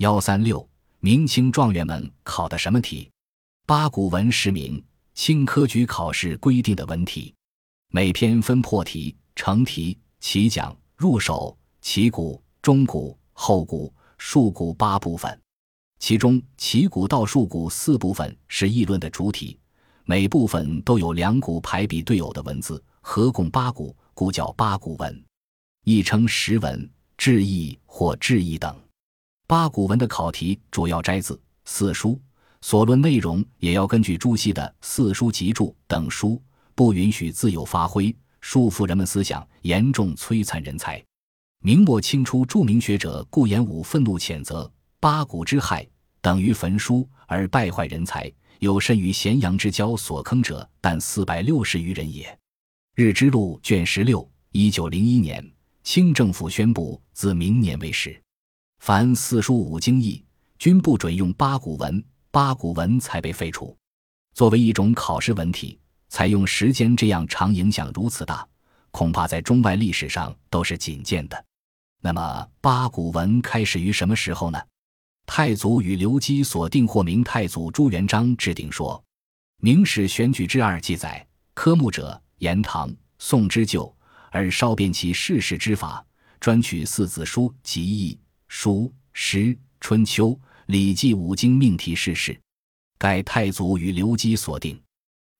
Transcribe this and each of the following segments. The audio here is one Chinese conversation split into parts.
幺三六，明清状元们考的什么题？八股文是明清科举考试规定的文题，每篇分破题、成题、起讲、入手、起鼓、中鼓、后鼓、竖鼓八部分，其中起鼓到竖鼓四部分是议论的主体，每部分都有两股排比对偶的文字，合共八股，故叫八股文，亦称十文、志异或志异等。八股文的考题主要摘自四书，所论内容也要根据朱熹的《四书集注》等书，不允许自由发挥，束缚人们思想，严重摧残人才。明末清初著名学者顾炎武愤怒谴责八股之害，等于焚书而败坏人才，有甚于咸阳之交所坑者，但四百六十余人也。日之录卷十六，一九零一年，清政府宣布自明年为始。凡四书五经义，均不准用八股文，八股文才被废除。作为一种考试文体，采用时间这样长，影响如此大，恐怕在中外历史上都是仅见的。那么，八股文开始于什么时候呢？太祖与刘基所定，或明太祖朱元璋制定说，《明史选举之二》记载，科目者，言唐、宋之旧，而稍变其世事之法，专取四子书及义。书诗春秋礼记五经命题事事，盖太祖与刘基所定。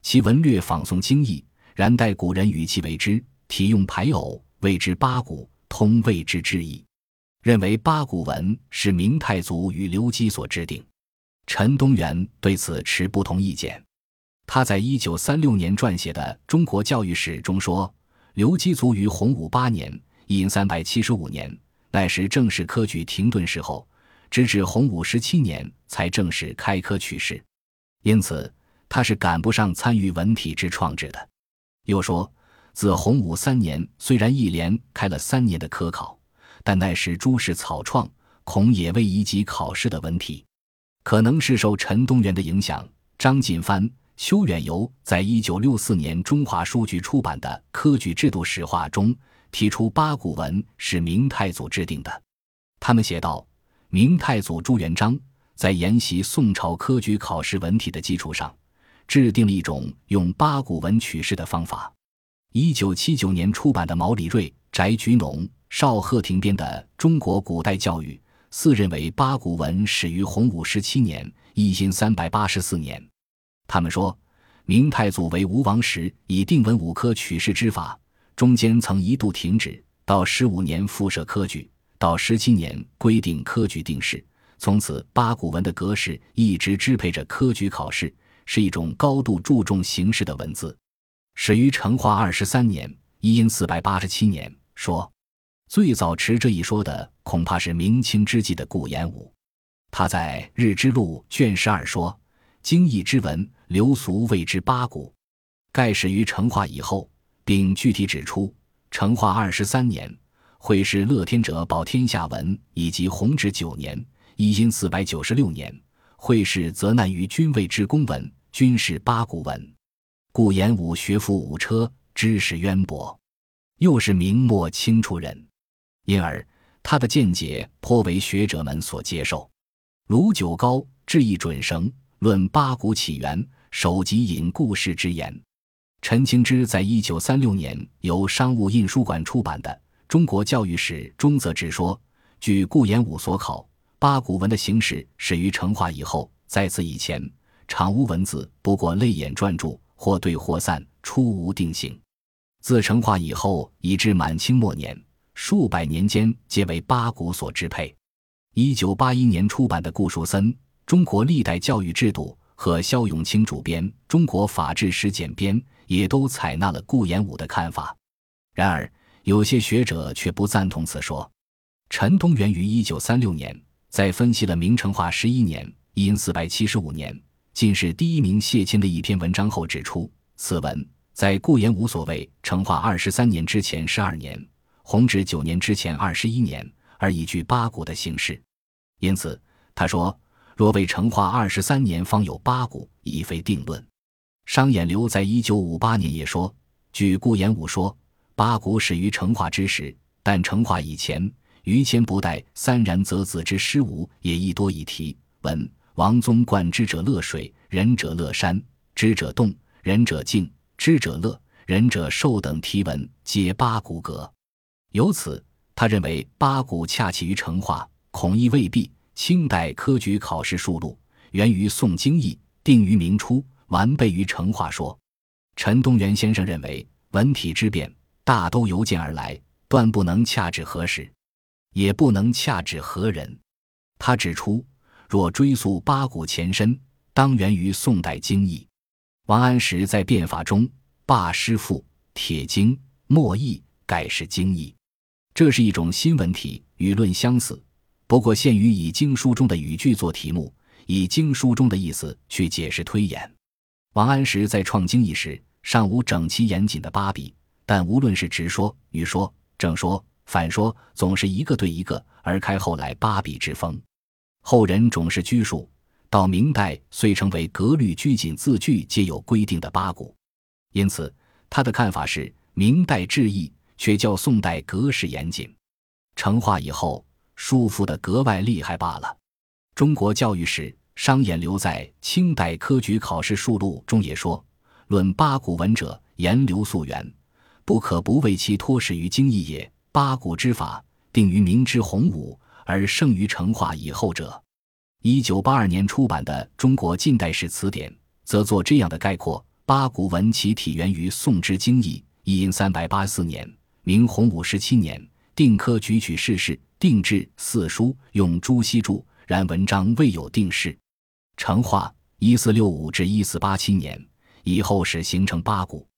其文略仿宋经义，然待古人语气为之，体用排偶，谓之八股，通谓之之意。认为八股文是明太祖与刘基所制定。陈东元对此持不同意见。他在一九三六年撰写的《中国教育史》中说：“刘基卒于洪武八年（一三百七十五年）。”那时正是科举停顿时候，直至洪武十七年才正式开科取士，因此他是赶不上参与文体之创制的。又说，自洪武三年，虽然一连开了三年的科考，但那时诸事草创，恐也未移及考试的文体。可能是受陈东元的影响，张锦帆、邱远游在一九六四年中华书局出版的《科举制度史话》中。提出八股文是明太祖制定的，他们写道：明太祖朱元璋在沿袭宋朝科举考试文体的基础上，制定了一种用八股文取士的方法。一九七九年出版的毛里瑞、翟菊农、邵鹤亭编的《中国古代教育》，四认为八股文始于洪武十七年（一千三百八十四年）。他们说，明太祖为吴王时以定文五科取士之法。中间曾一度停止，到十五年复设科举，到十七年规定科举定式，从此八股文的格式一直支配着科举考试，是一种高度注重形式的文字。始于成化二十三年（一因四百八十七年），说最早持这一说的，恐怕是明清之际的顾炎武。他在《日之录》卷十二说：“经义之文，流俗谓之八股，盖始于成化以后。”并具体指出，成化二十三年会试乐天者保天下文，以及弘治九年（一因四百九十六年）会试则难于君位之公文，均是八股文。顾炎武学富五车，知识渊博，又是明末清初人，因而他的见解颇为学者们所接受。卢九高志意准绳，论八股起源，首集引故事之言。陈清之在一九三六年由商务印书馆出版的《中国教育史》中则指说：据顾炎武所考，八股文的形式始于成化以后，在此以前，常无文字，不过泪眼撰著，或对或散，初无定性。自成化以后，以至满清末年，数百年间，皆为八股所支配。一九八一年出版的顾树森《中国历代教育制度》和肖永清主编《中国法制史简编》。也都采纳了顾炎武的看法，然而有些学者却不赞同此说。陈东元于一九三六年在分析了明成化十一年（因四百七十五年）进士第一名谢钦的一篇文章后指出，此文在顾炎武所谓成化二十三年之前十二年，弘治九年之前二十一年，而已具八股的形式。因此，他说：若为成化二十三年方有八股，已非定论。商衍流在一九五八年也说：“据顾炎武说，八股始于成化之时，但成化以前于谦不待三然则子之师无也亦多以题。文王宗贯之者乐水，仁者乐山，知者动，仁者静，知者乐，仁者寿等题文皆八股格。由此，他认为八股恰起于成化，孔亦未必。清代科举考试数录源于宋经义，定于明初，完备于成化说。陈东元先生认为，文体之变大都由见而来，断不能恰指何时，也不能恰指何人。他指出，若追溯八股前身，当源于宋代经义。王安石在变法中罢师傅、铁经、墨义，改是经义，这是一种新文体，与论相似。不过限于以经书中的语句做题目，以经书中的意思去解释推演。王安石在创经义时尚无整齐严谨的八笔，但无论是直说、语说、正说、反说，总是一个对一个，而开后来八笔之风。后人总是拘束，到明代遂成为格律拘谨、字句皆有规定的八股。因此，他的看法是明代制意，却较宋代格式严谨。成化以后。束缚的格外厉害罢了。中国教育史商衍留在清代科举考试数录中也说：“论八股文者，言流溯源，不可不为其托始于经义也。八股之法，定于明之洪武，而胜于成化以后者。”一九八二年出版的《中国近代史词典》则做这样的概括：八股文其体源于宋之经义，一因三百八四年，明洪武十七年，定科举取试试。定制四书用朱熹注，然文章未有定式。成化（一四六五至一四八七年）以后始形成八股。